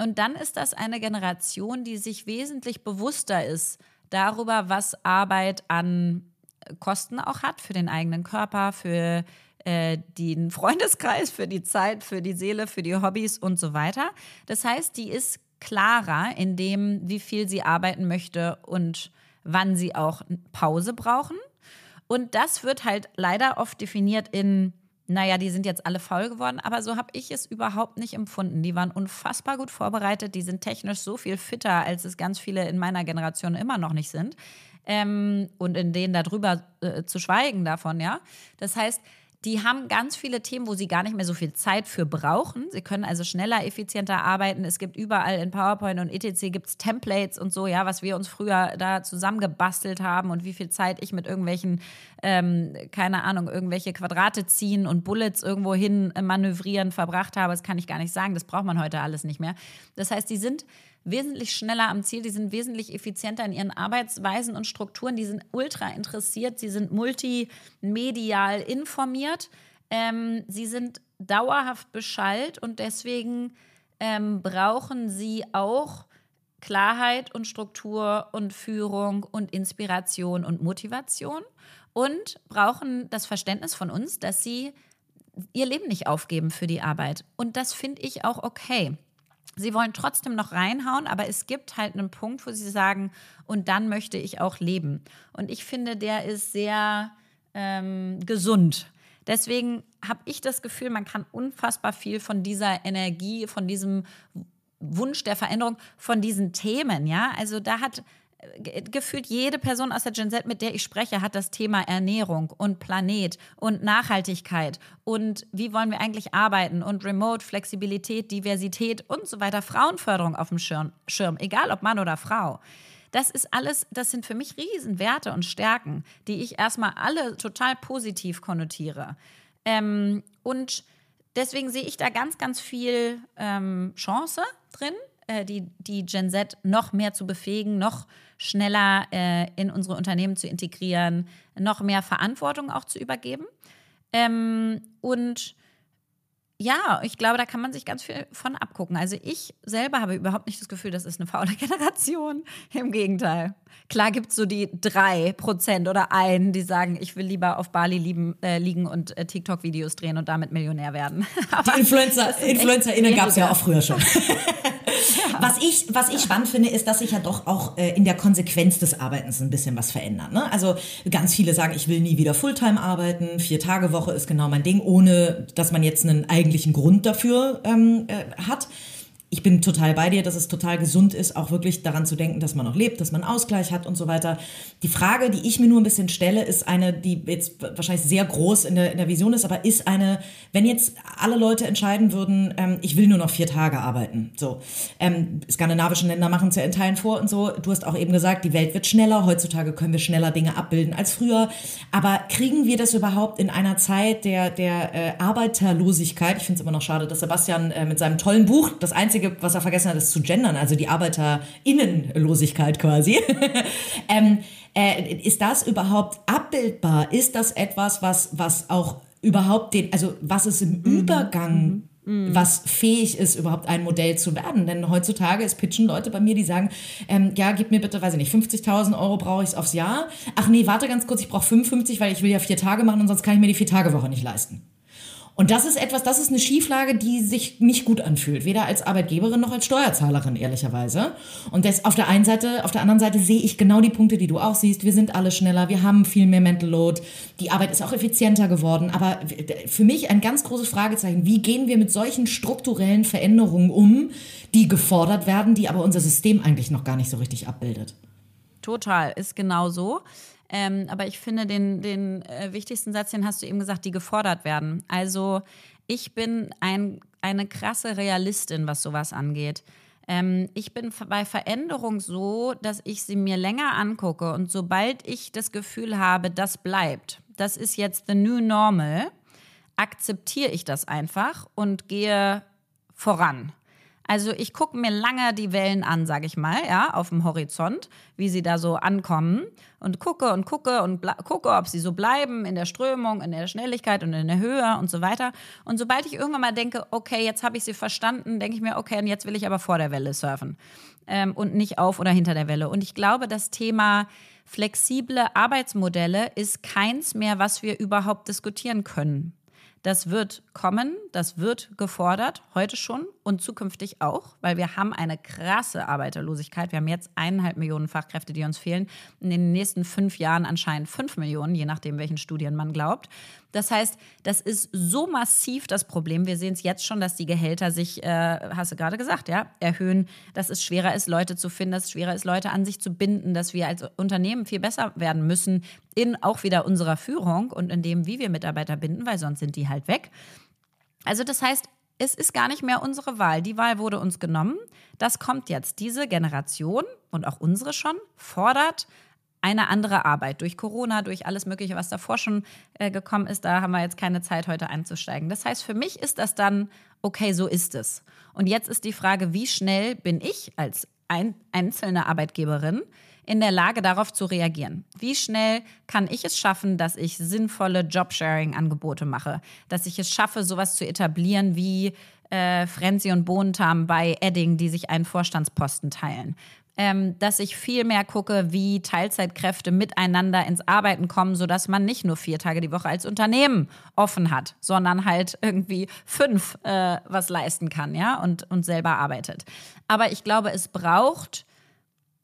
Und dann ist das eine Generation, die sich wesentlich bewusster ist darüber, was Arbeit an Kosten auch hat für den eigenen Körper, für äh, den Freundeskreis, für die Zeit, für die Seele, für die Hobbys und so weiter. Das heißt, die ist klarer in dem, wie viel sie arbeiten möchte und wann sie auch Pause brauchen. Und das wird halt leider oft definiert in, naja, die sind jetzt alle faul geworden, aber so habe ich es überhaupt nicht empfunden. Die waren unfassbar gut vorbereitet, die sind technisch so viel fitter, als es ganz viele in meiner Generation immer noch nicht sind. Ähm, und in denen darüber äh, zu schweigen davon, ja. Das heißt, die haben ganz viele Themen, wo sie gar nicht mehr so viel Zeit für brauchen. Sie können also schneller, effizienter arbeiten. Es gibt überall in PowerPoint und etc. gibt es Templates und so, ja, was wir uns früher da zusammengebastelt haben und wie viel Zeit ich mit irgendwelchen, ähm, keine Ahnung, irgendwelche Quadrate ziehen und Bullets irgendwo hin manövrieren verbracht habe. Das kann ich gar nicht sagen. Das braucht man heute alles nicht mehr. Das heißt, die sind wesentlich schneller am Ziel, die sind wesentlich effizienter in ihren Arbeitsweisen und Strukturen, die sind ultra interessiert, sie sind multimedial informiert, ähm, sie sind dauerhaft beschallt und deswegen ähm, brauchen sie auch Klarheit und Struktur und Führung und Inspiration und Motivation und brauchen das Verständnis von uns, dass sie ihr Leben nicht aufgeben für die Arbeit. Und das finde ich auch okay. Sie wollen trotzdem noch reinhauen, aber es gibt halt einen Punkt, wo sie sagen, und dann möchte ich auch leben. Und ich finde, der ist sehr ähm, gesund. Deswegen habe ich das Gefühl, man kann unfassbar viel von dieser Energie, von diesem Wunsch der Veränderung, von diesen Themen, ja. Also da hat gefühlt jede Person aus der Gen Z, mit der ich spreche, hat das Thema Ernährung und Planet und Nachhaltigkeit und wie wollen wir eigentlich arbeiten und Remote, Flexibilität, Diversität und so weiter, Frauenförderung auf dem Schirm, Schirm egal ob Mann oder Frau. Das ist alles, das sind für mich Riesenwerte und Stärken, die ich erstmal alle total positiv konnotiere. Ähm, und deswegen sehe ich da ganz, ganz viel ähm, Chance drin, äh, die, die Gen Z noch mehr zu befähigen, noch schneller äh, in unsere Unternehmen zu integrieren, noch mehr Verantwortung auch zu übergeben. Ähm, und ja, ich glaube, da kann man sich ganz viel von abgucken. Also ich selber habe überhaupt nicht das Gefühl, das ist eine faule Generation. Im Gegenteil. Klar gibt es so die drei Prozent oder einen, die sagen, ich will lieber auf Bali lieben, äh, liegen und äh, TikTok-Videos drehen und damit Millionär werden. die Influencer, InfluencerInnen gab es ja auch früher schon. Was ich, was ich spannend finde, ist, dass sich ja doch auch äh, in der Konsequenz des Arbeitens ein bisschen was verändert. Ne? Also ganz viele sagen, ich will nie wieder Fulltime arbeiten, vier Tage Woche ist genau mein Ding, ohne dass man jetzt einen eigentlichen Grund dafür ähm, äh, hat ich bin total bei dir, dass es total gesund ist, auch wirklich daran zu denken, dass man noch lebt, dass man Ausgleich hat und so weiter. Die Frage, die ich mir nur ein bisschen stelle, ist eine, die jetzt wahrscheinlich sehr groß in der, in der Vision ist, aber ist eine, wenn jetzt alle Leute entscheiden würden, ähm, ich will nur noch vier Tage arbeiten. So, ähm, skandinavische Länder machen es ja in Teilen vor und so. Du hast auch eben gesagt, die Welt wird schneller. Heutzutage können wir schneller Dinge abbilden als früher. Aber kriegen wir das überhaupt in einer Zeit der, der äh, Arbeiterlosigkeit? Ich finde es immer noch schade, dass Sebastian äh, mit seinem tollen Buch, das einzige Einzige, was er vergessen hat, ist zu gendern, also die Arbeiterinnenlosigkeit quasi. ähm, äh, ist das überhaupt abbildbar? Ist das etwas, was, was auch überhaupt den, also was ist im mhm. Übergang mhm. was fähig ist, überhaupt ein Modell zu werden. Denn heutzutage ist pitchen Leute bei mir, die sagen, ähm, ja, gib mir bitte, weiß ich nicht, 50.000 Euro brauche ich aufs Jahr. Ach nee, warte ganz kurz, ich brauche 55, weil ich will ja vier Tage machen und sonst kann ich mir die vier Tage Woche nicht leisten. Und das ist etwas, das ist eine Schieflage, die sich nicht gut anfühlt, weder als Arbeitgeberin noch als Steuerzahlerin ehrlicherweise. Und das auf der einen Seite, auf der anderen Seite sehe ich genau die Punkte, die du auch siehst. Wir sind alle schneller, wir haben viel mehr Mental Load, die Arbeit ist auch effizienter geworden. Aber für mich ein ganz großes Fragezeichen: Wie gehen wir mit solchen strukturellen Veränderungen um, die gefordert werden, die aber unser System eigentlich noch gar nicht so richtig abbildet? Total, ist genau so. Ähm, aber ich finde, den, den äh, wichtigsten Satz, den hast du eben gesagt, die gefordert werden. Also ich bin ein, eine krasse Realistin, was sowas angeht. Ähm, ich bin bei Veränderung so, dass ich sie mir länger angucke und sobald ich das Gefühl habe, das bleibt, das ist jetzt the new normal, akzeptiere ich das einfach und gehe voran. Also ich gucke mir lange die Wellen an, sage ich mal, ja, auf dem Horizont, wie sie da so ankommen und gucke und gucke und gucke, ob sie so bleiben in der Strömung, in der Schnelligkeit und in der Höhe und so weiter. Und sobald ich irgendwann mal denke, okay, jetzt habe ich sie verstanden, denke ich mir, okay, und jetzt will ich aber vor der Welle surfen ähm, und nicht auf oder hinter der Welle. Und ich glaube, das Thema flexible Arbeitsmodelle ist keins mehr, was wir überhaupt diskutieren können. Das wird kommen, das wird gefordert, heute schon und zukünftig auch, weil wir haben eine krasse Arbeiterlosigkeit. Wir haben jetzt eineinhalb Millionen Fachkräfte, die uns fehlen. In den nächsten fünf Jahren anscheinend fünf Millionen, je nachdem, welchen Studien man glaubt. Das heißt, das ist so massiv das Problem. Wir sehen es jetzt schon, dass die Gehälter sich, äh, hast du gerade gesagt, ja, erhöhen, dass es schwerer ist, Leute zu finden, dass es schwerer ist, Leute an sich zu binden, dass wir als Unternehmen viel besser werden müssen in auch wieder unserer Führung und in dem, wie wir Mitarbeiter binden, weil sonst sind die halt weg. Also das heißt, es ist gar nicht mehr unsere Wahl. Die Wahl wurde uns genommen. Das kommt jetzt. Diese Generation und auch unsere schon fordert eine andere Arbeit. Durch Corona, durch alles Mögliche, was davor schon äh, gekommen ist, da haben wir jetzt keine Zeit, heute einzusteigen. Das heißt, für mich ist das dann, okay, so ist es. Und jetzt ist die Frage, wie schnell bin ich als ein, einzelne Arbeitgeberin in der Lage, darauf zu reagieren? Wie schnell kann ich es schaffen, dass ich sinnvolle Jobsharing-Angebote mache? Dass ich es schaffe, sowas zu etablieren wie äh, Frenzy und Bohnentam bei Edding, die sich einen Vorstandsposten teilen ähm, dass ich viel mehr gucke, wie Teilzeitkräfte miteinander ins Arbeiten kommen, sodass man nicht nur vier Tage die Woche als Unternehmen offen hat, sondern halt irgendwie fünf äh, was leisten kann, ja, und, und selber arbeitet. Aber ich glaube, es braucht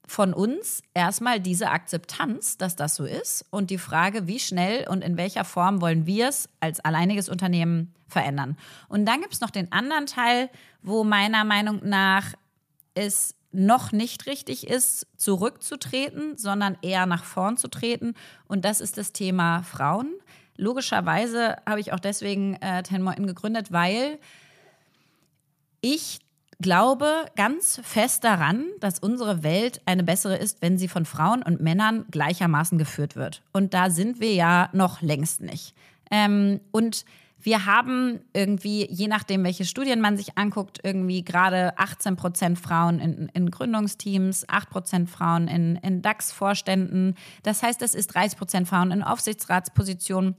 von uns erstmal diese Akzeptanz, dass das so ist und die Frage, wie schnell und in welcher Form wollen wir es als alleiniges Unternehmen verändern. Und dann gibt es noch den anderen Teil, wo meiner Meinung nach es noch nicht richtig ist, zurückzutreten, sondern eher nach vorn zu treten. Und das ist das Thema Frauen. Logischerweise habe ich auch deswegen äh, Ten Mountain gegründet, weil ich glaube ganz fest daran, dass unsere Welt eine bessere ist, wenn sie von Frauen und Männern gleichermaßen geführt wird. Und da sind wir ja noch längst nicht. Ähm, und wir haben irgendwie, je nachdem, welche Studien man sich anguckt, irgendwie gerade 18 Prozent Frauen in, in Gründungsteams, 8 Prozent Frauen in, in DAX-Vorständen. Das heißt, es ist 30 Prozent Frauen in Aufsichtsratspositionen.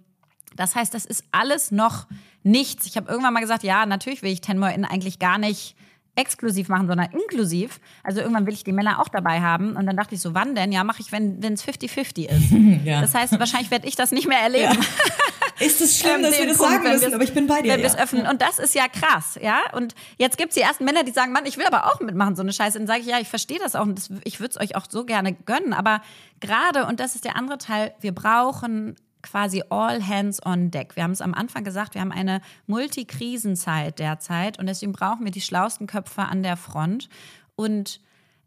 Das heißt, das ist alles noch nichts. Ich habe irgendwann mal gesagt, ja, natürlich will ich Ten More In eigentlich gar nicht exklusiv machen, sondern inklusiv. Also irgendwann will ich die Männer auch dabei haben. Und dann dachte ich so, wann denn? Ja, mache ich, wenn es 50-50 ist. ja. Das heißt, wahrscheinlich werde ich das nicht mehr erleben. Ja. Ist es schlimm, ähm, dass wir das Punkt, sagen müssen, aber ich bin bei dir. Wenn ja. öffnen. Und das ist ja krass, ja. Und jetzt gibt es die ersten Männer, die sagen, Mann, ich will aber auch mitmachen, so eine Scheiße. Und dann sage ich, ja, ich verstehe das auch und das, ich würde es euch auch so gerne gönnen. Aber gerade, und das ist der andere Teil, wir brauchen quasi all hands on deck. Wir haben es am Anfang gesagt, wir haben eine Multikrisenzeit derzeit und deswegen brauchen wir die schlausten Köpfe an der Front. Und,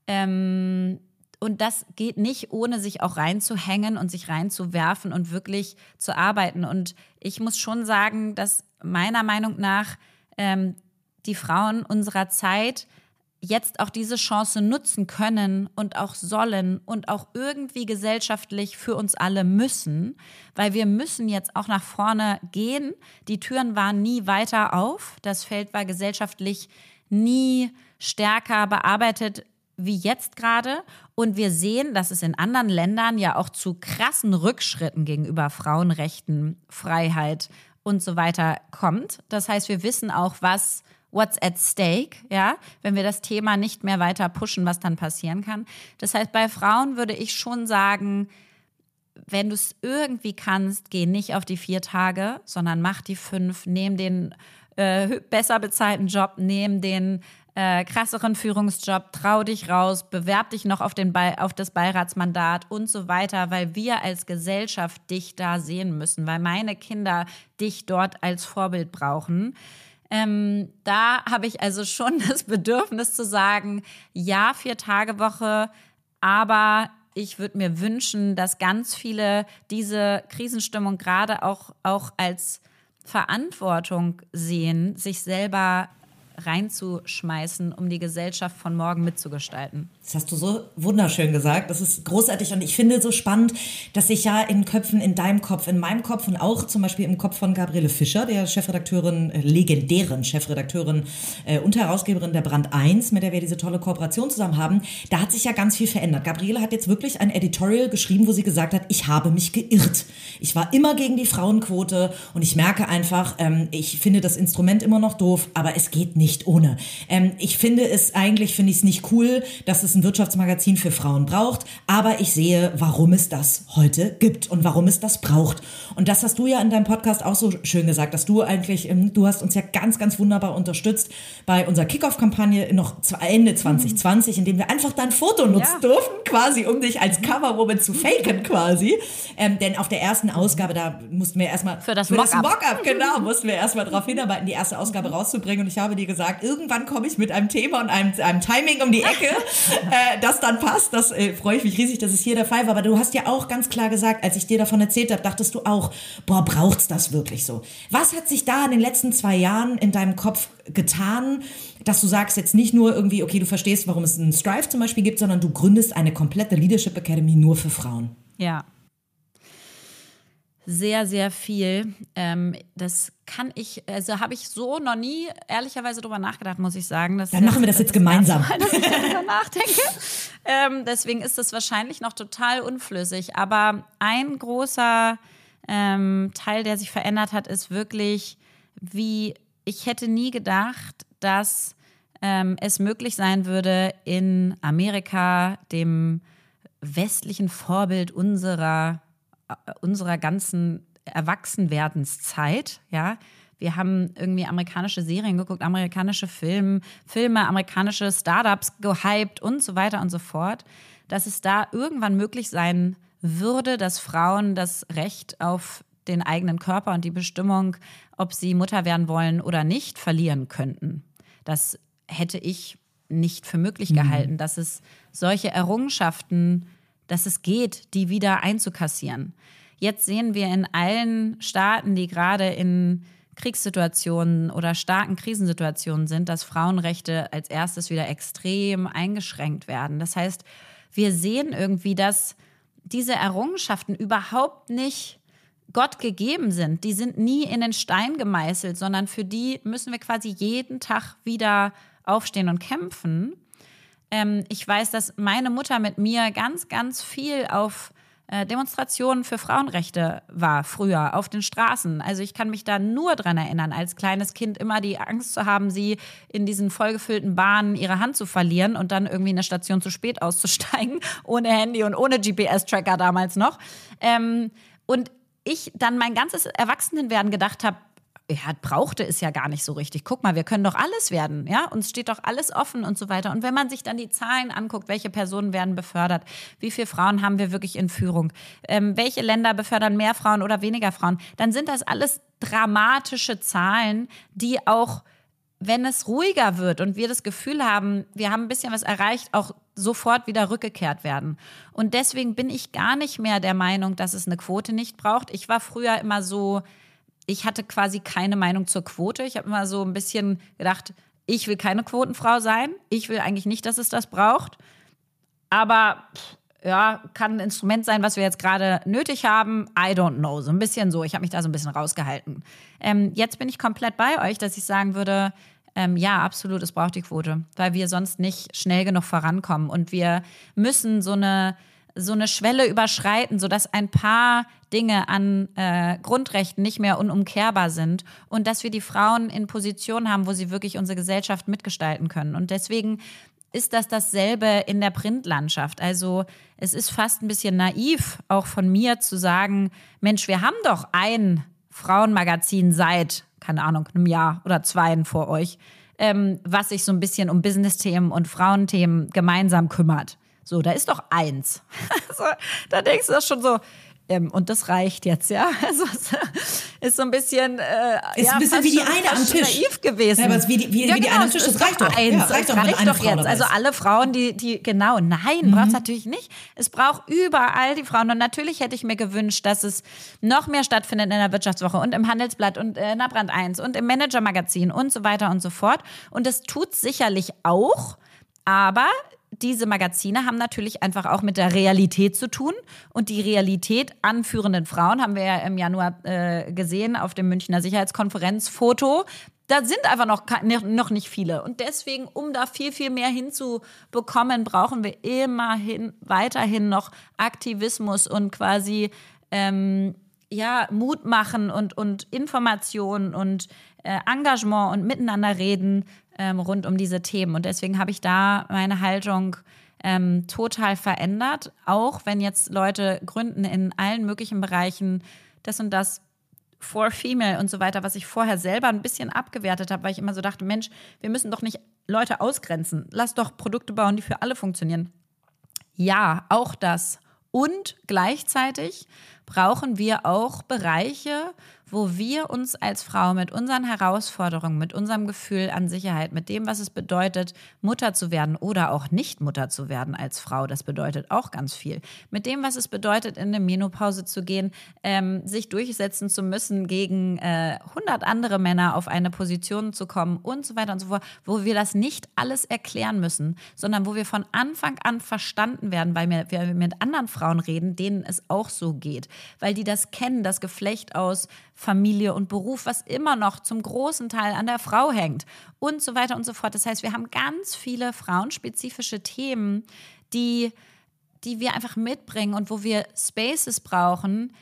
ähm, und das geht nicht, ohne sich auch reinzuhängen und sich reinzuwerfen und wirklich zu arbeiten. Und ich muss schon sagen, dass meiner Meinung nach ähm, die Frauen unserer Zeit jetzt auch diese Chance nutzen können und auch sollen und auch irgendwie gesellschaftlich für uns alle müssen, weil wir müssen jetzt auch nach vorne gehen. Die Türen waren nie weiter auf, das Feld war gesellschaftlich nie stärker bearbeitet wie jetzt gerade. Und wir sehen, dass es in anderen Ländern ja auch zu krassen Rückschritten gegenüber Frauenrechten, Freiheit und so weiter kommt. Das heißt, wir wissen auch, was what's at stake, ja, wenn wir das Thema nicht mehr weiter pushen, was dann passieren kann. Das heißt, bei Frauen würde ich schon sagen, wenn du es irgendwie kannst, geh nicht auf die vier Tage, sondern mach die fünf, nehm den äh, besser bezahlten Job, nehm den äh, krasseren Führungsjob, trau dich raus, bewerb dich noch auf, den auf das Beiratsmandat und so weiter, weil wir als Gesellschaft dich da sehen müssen, weil meine Kinder dich dort als Vorbild brauchen. Ähm, da habe ich also schon das Bedürfnis zu sagen, ja, vier Tage Woche, aber ich würde mir wünschen, dass ganz viele diese Krisenstimmung gerade auch, auch als Verantwortung sehen, sich selber reinzuschmeißen, um die Gesellschaft von morgen mitzugestalten. Das hast du so wunderschön gesagt. Das ist großartig und ich finde so spannend, dass sich ja in Köpfen, in deinem Kopf, in meinem Kopf und auch zum Beispiel im Kopf von Gabriele Fischer, der Chefredakteurin, äh, legendären Chefredakteurin äh, und Herausgeberin der Brand 1, mit der wir diese tolle Kooperation zusammen haben, da hat sich ja ganz viel verändert. Gabriele hat jetzt wirklich ein Editorial geschrieben, wo sie gesagt hat, ich habe mich geirrt. Ich war immer gegen die Frauenquote und ich merke einfach, ähm, ich finde das Instrument immer noch doof, aber es geht nicht ohne. Ähm, ich finde es eigentlich, finde ich es nicht cool, dass es ein Wirtschaftsmagazin für Frauen braucht, aber ich sehe, warum es das heute gibt und warum es das braucht. Und das hast du ja in deinem Podcast auch so schön gesagt, dass du eigentlich, ähm, du hast uns ja ganz, ganz wunderbar unterstützt bei unserer Kickoff-Kampagne noch Ende 2020, mhm. indem wir einfach dein Foto nutzen ja. durften, quasi, um dich als Coverwoman zu faken quasi. Ähm, denn auf der ersten Ausgabe, da mussten wir erstmal für das Mockup, Mock genau, mussten wir erstmal darauf hinarbeiten, die erste Ausgabe rauszubringen. Und ich habe dir gesagt, gesagt, irgendwann komme ich mit einem Thema und einem, einem Timing um die Ecke, äh, das dann passt. Das äh, freue ich mich riesig, dass es hier der Fall war. Aber du hast ja auch ganz klar gesagt, als ich dir davon erzählt habe, dachtest du auch, boah, braucht's das wirklich so? Was hat sich da in den letzten zwei Jahren in deinem Kopf getan, dass du sagst jetzt nicht nur irgendwie, okay, du verstehst, warum es einen Strive zum Beispiel gibt, sondern du gründest eine komplette Leadership Academy nur für Frauen? Ja, sehr, sehr viel. Ähm, das kann ich, also habe ich so noch nie ehrlicherweise drüber nachgedacht, muss ich sagen. Das Dann machen wir das jetzt gemeinsam. Mal, dass ich darüber nachdenke. Ähm, deswegen ist das wahrscheinlich noch total unflüssig. Aber ein großer ähm, Teil, der sich verändert hat, ist wirklich, wie ich hätte nie gedacht, dass ähm, es möglich sein würde, in Amerika, dem westlichen Vorbild unserer unserer ganzen Erwachsenwerdenszeit, ja. Wir haben irgendwie amerikanische Serien geguckt, amerikanische Film, Filme, amerikanische Startups gehypt und so weiter und so fort, dass es da irgendwann möglich sein würde, dass Frauen das Recht auf den eigenen Körper und die Bestimmung, ob sie Mutter werden wollen oder nicht, verlieren könnten. Das hätte ich nicht für möglich mhm. gehalten, dass es solche Errungenschaften dass es geht, die wieder einzukassieren. Jetzt sehen wir in allen Staaten, die gerade in Kriegssituationen oder starken Krisensituationen sind, dass Frauenrechte als erstes wieder extrem eingeschränkt werden. Das heißt, wir sehen irgendwie, dass diese Errungenschaften überhaupt nicht Gott gegeben sind. Die sind nie in den Stein gemeißelt, sondern für die müssen wir quasi jeden Tag wieder aufstehen und kämpfen. Ähm, ich weiß, dass meine Mutter mit mir ganz, ganz viel auf äh, Demonstrationen für Frauenrechte war früher auf den Straßen. Also ich kann mich da nur dran erinnern, als kleines Kind immer die Angst zu haben, sie in diesen vollgefüllten Bahnen ihre Hand zu verlieren und dann irgendwie in der Station zu spät auszusteigen, ohne Handy und ohne GPS-Tracker damals noch. Ähm, und ich dann mein ganzes Erwachsenenwerden gedacht habe, ja, brauchte es ja gar nicht so richtig. Guck mal, wir können doch alles werden, ja? Uns steht doch alles offen und so weiter. Und wenn man sich dann die Zahlen anguckt, welche Personen werden befördert, wie viele Frauen haben wir wirklich in Führung, ähm, welche Länder befördern mehr Frauen oder weniger Frauen, dann sind das alles dramatische Zahlen, die auch, wenn es ruhiger wird und wir das Gefühl haben, wir haben ein bisschen was erreicht, auch sofort wieder rückgekehrt werden. Und deswegen bin ich gar nicht mehr der Meinung, dass es eine Quote nicht braucht. Ich war früher immer so, ich hatte quasi keine Meinung zur Quote. Ich habe immer so ein bisschen gedacht, ich will keine Quotenfrau sein. Ich will eigentlich nicht, dass es das braucht. Aber ja, kann ein Instrument sein, was wir jetzt gerade nötig haben. I don't know. So ein bisschen so. Ich habe mich da so ein bisschen rausgehalten. Ähm, jetzt bin ich komplett bei euch, dass ich sagen würde, ähm, ja, absolut, es braucht die Quote, weil wir sonst nicht schnell genug vorankommen. Und wir müssen so eine so eine Schwelle überschreiten, sodass ein paar Dinge an äh, Grundrechten nicht mehr unumkehrbar sind und dass wir die Frauen in Positionen haben, wo sie wirklich unsere Gesellschaft mitgestalten können. Und deswegen ist das dasselbe in der Printlandschaft. Also es ist fast ein bisschen naiv, auch von mir zu sagen, Mensch, wir haben doch ein Frauenmagazin seit, keine Ahnung, einem Jahr oder zwei vor euch, ähm, was sich so ein bisschen um Business-Themen und Frauenthemen gemeinsam kümmert. So, da ist doch eins. Also, da denkst du das schon so, ähm, und das reicht jetzt, ja. Also ist so ein bisschen, äh, ist ja, ein bisschen wie die eine am Tisch naiv gewesen. Ja, aber es ist wie die, wie, ja, wie die genau, eine am Tisch, das reicht doch. Eins. Ja, reicht doch, reicht doch jetzt. Also alle Frauen, die, die, genau, nein, mhm. braucht es natürlich nicht. Es braucht überall die Frauen. Und natürlich hätte ich mir gewünscht, dass es noch mehr stattfindet in der Wirtschaftswoche und im Handelsblatt und äh, in der Brand 1 und im Manager-Magazin und so weiter und so fort. Und es tut sicherlich auch. Aber diese Magazine haben natürlich einfach auch mit der Realität zu tun. Und die Realität anführenden Frauen haben wir ja im Januar äh, gesehen auf dem Münchner Sicherheitskonferenzfoto. Da sind einfach noch, noch nicht viele. Und deswegen, um da viel, viel mehr hinzubekommen, brauchen wir immerhin weiterhin noch Aktivismus und quasi ähm, ja, Mut machen und, und Informationen und äh, Engagement und miteinander reden ähm, rund um diese Themen. Und deswegen habe ich da meine Haltung ähm, total verändert. Auch wenn jetzt Leute gründen in allen möglichen Bereichen das und das for Female und so weiter, was ich vorher selber ein bisschen abgewertet habe, weil ich immer so dachte, Mensch, wir müssen doch nicht Leute ausgrenzen. Lass doch Produkte bauen, die für alle funktionieren. Ja, auch das. Und gleichzeitig brauchen wir auch Bereiche, wo wir uns als Frau mit unseren Herausforderungen, mit unserem Gefühl an Sicherheit, mit dem, was es bedeutet, Mutter zu werden oder auch nicht Mutter zu werden als Frau, das bedeutet auch ganz viel. Mit dem, was es bedeutet, in eine Menopause zu gehen, ähm, sich durchsetzen zu müssen, gegen äh, 100 andere Männer auf eine Position zu kommen und so weiter und so fort, wo wir das nicht alles erklären müssen, sondern wo wir von Anfang an verstanden werden, weil wir, wir mit anderen Frauen reden, denen es auch so geht, weil die das kennen, das Geflecht aus Familie und Beruf, was immer noch zum großen Teil an der Frau hängt und so weiter und so fort. Das heißt, wir haben ganz viele frauenspezifische Themen, die, die wir einfach mitbringen und wo wir Spaces brauchen,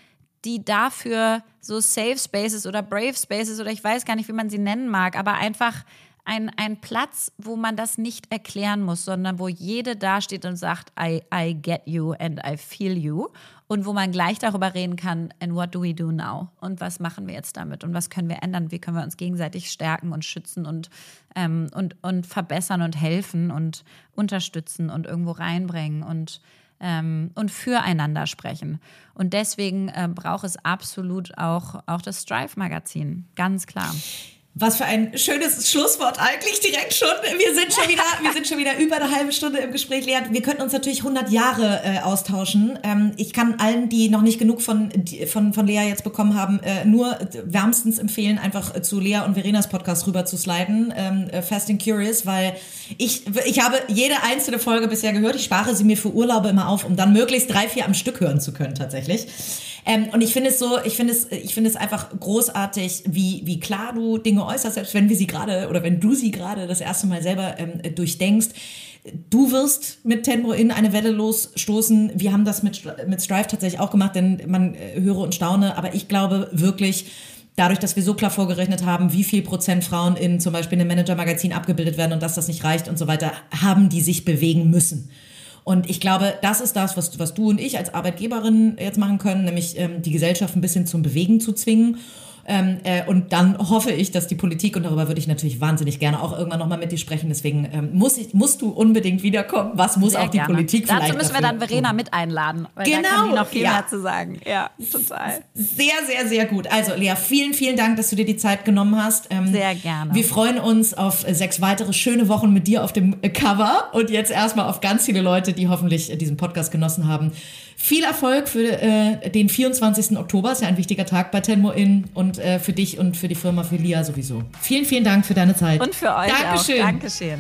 die dafür so Safe Spaces oder Brave Spaces oder ich weiß gar nicht, wie man sie nennen mag, aber einfach ein, ein Platz, wo man das nicht erklären muss, sondern wo jede dasteht und sagt, I, I get you and I feel you. Und wo man gleich darüber reden kann, and what do we do now? Und was machen wir jetzt damit? Und was können wir ändern? Wie können wir uns gegenseitig stärken und schützen und, ähm, und, und verbessern und helfen und unterstützen und irgendwo reinbringen und ähm, und füreinander sprechen. Und deswegen äh, braucht es absolut auch, auch das Strive-Magazin, ganz klar. Was für ein schönes Schlusswort eigentlich direkt schon. Wir sind schon wieder, wir sind schon wieder über eine halbe Stunde im Gespräch, Lea. Wir könnten uns natürlich 100 Jahre äh, austauschen. Ähm, ich kann allen, die noch nicht genug von, von, von Lea jetzt bekommen haben, äh, nur wärmstens empfehlen, einfach zu Lea und Verenas Podcast rüber zu sliden. Ähm, äh, Fast and Curious, weil ich, ich habe jede einzelne Folge bisher gehört. Ich spare sie mir für Urlaube immer auf, um dann möglichst drei, vier am Stück hören zu können, tatsächlich. Ähm, und ich finde es so, ich finde es, ich finde es einfach großartig, wie, wie klar du Dinge äußerst, selbst wenn wir sie gerade oder wenn du sie gerade das erste Mal selber ähm, durchdenkst Du wirst mit Tenmo in eine Welle losstoßen. Wir haben das mit, mit Strive tatsächlich auch gemacht, denn man äh, höre und staune. Aber ich glaube wirklich, dadurch, dass wir so klar vorgerechnet haben, wie viel Prozent Frauen in zum Beispiel einem Manager-Magazin abgebildet werden und dass das nicht reicht und so weiter, haben die sich bewegen müssen. Und ich glaube, das ist das, was, was du und ich als Arbeitgeberin jetzt machen können, nämlich ähm, die Gesellschaft ein bisschen zum Bewegen zu zwingen. Ähm, äh, und dann hoffe ich, dass die Politik, und darüber würde ich natürlich wahnsinnig gerne auch irgendwann nochmal mit dir sprechen, deswegen ähm, muss ich, musst du unbedingt wiederkommen. Was muss Sehr auch die gerne. Politik Dazu müssen wir dann Verena mit einladen, weil genau, da kann die noch viel ja. mehr zu sagen. Ja, total. Sehr, sehr, sehr gut. Also Lea, vielen, vielen Dank, dass du dir die Zeit genommen hast. Ähm, sehr gerne. Wir freuen uns auf sechs weitere schöne Wochen mit dir auf dem Cover und jetzt erstmal auf ganz viele Leute, die hoffentlich diesen Podcast genossen haben. Viel Erfolg für äh, den 24. Oktober, ist ja ein wichtiger Tag bei Tenmo In und äh, für dich und für die Firma, für Lia sowieso. Vielen, vielen Dank für deine Zeit. Und für euch Dankeschön. auch. Dankeschön.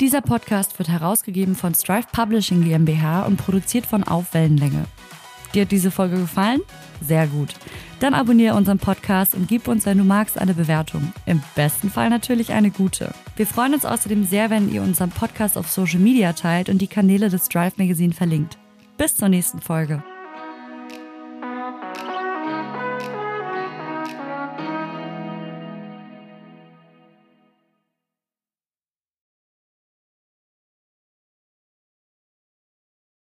Dieser Podcast wird herausgegeben von Strive Publishing GmbH und produziert von Auf Wellenlänge. Dir hat diese Folge gefallen? Sehr gut. Dann abonniere unseren Podcast und gib uns, wenn du magst, eine Bewertung. Im besten Fall natürlich eine gute. Wir freuen uns außerdem sehr, wenn ihr unseren Podcast auf Social Media teilt und die Kanäle des Drive Magazine verlinkt. Bis zur nächsten Folge.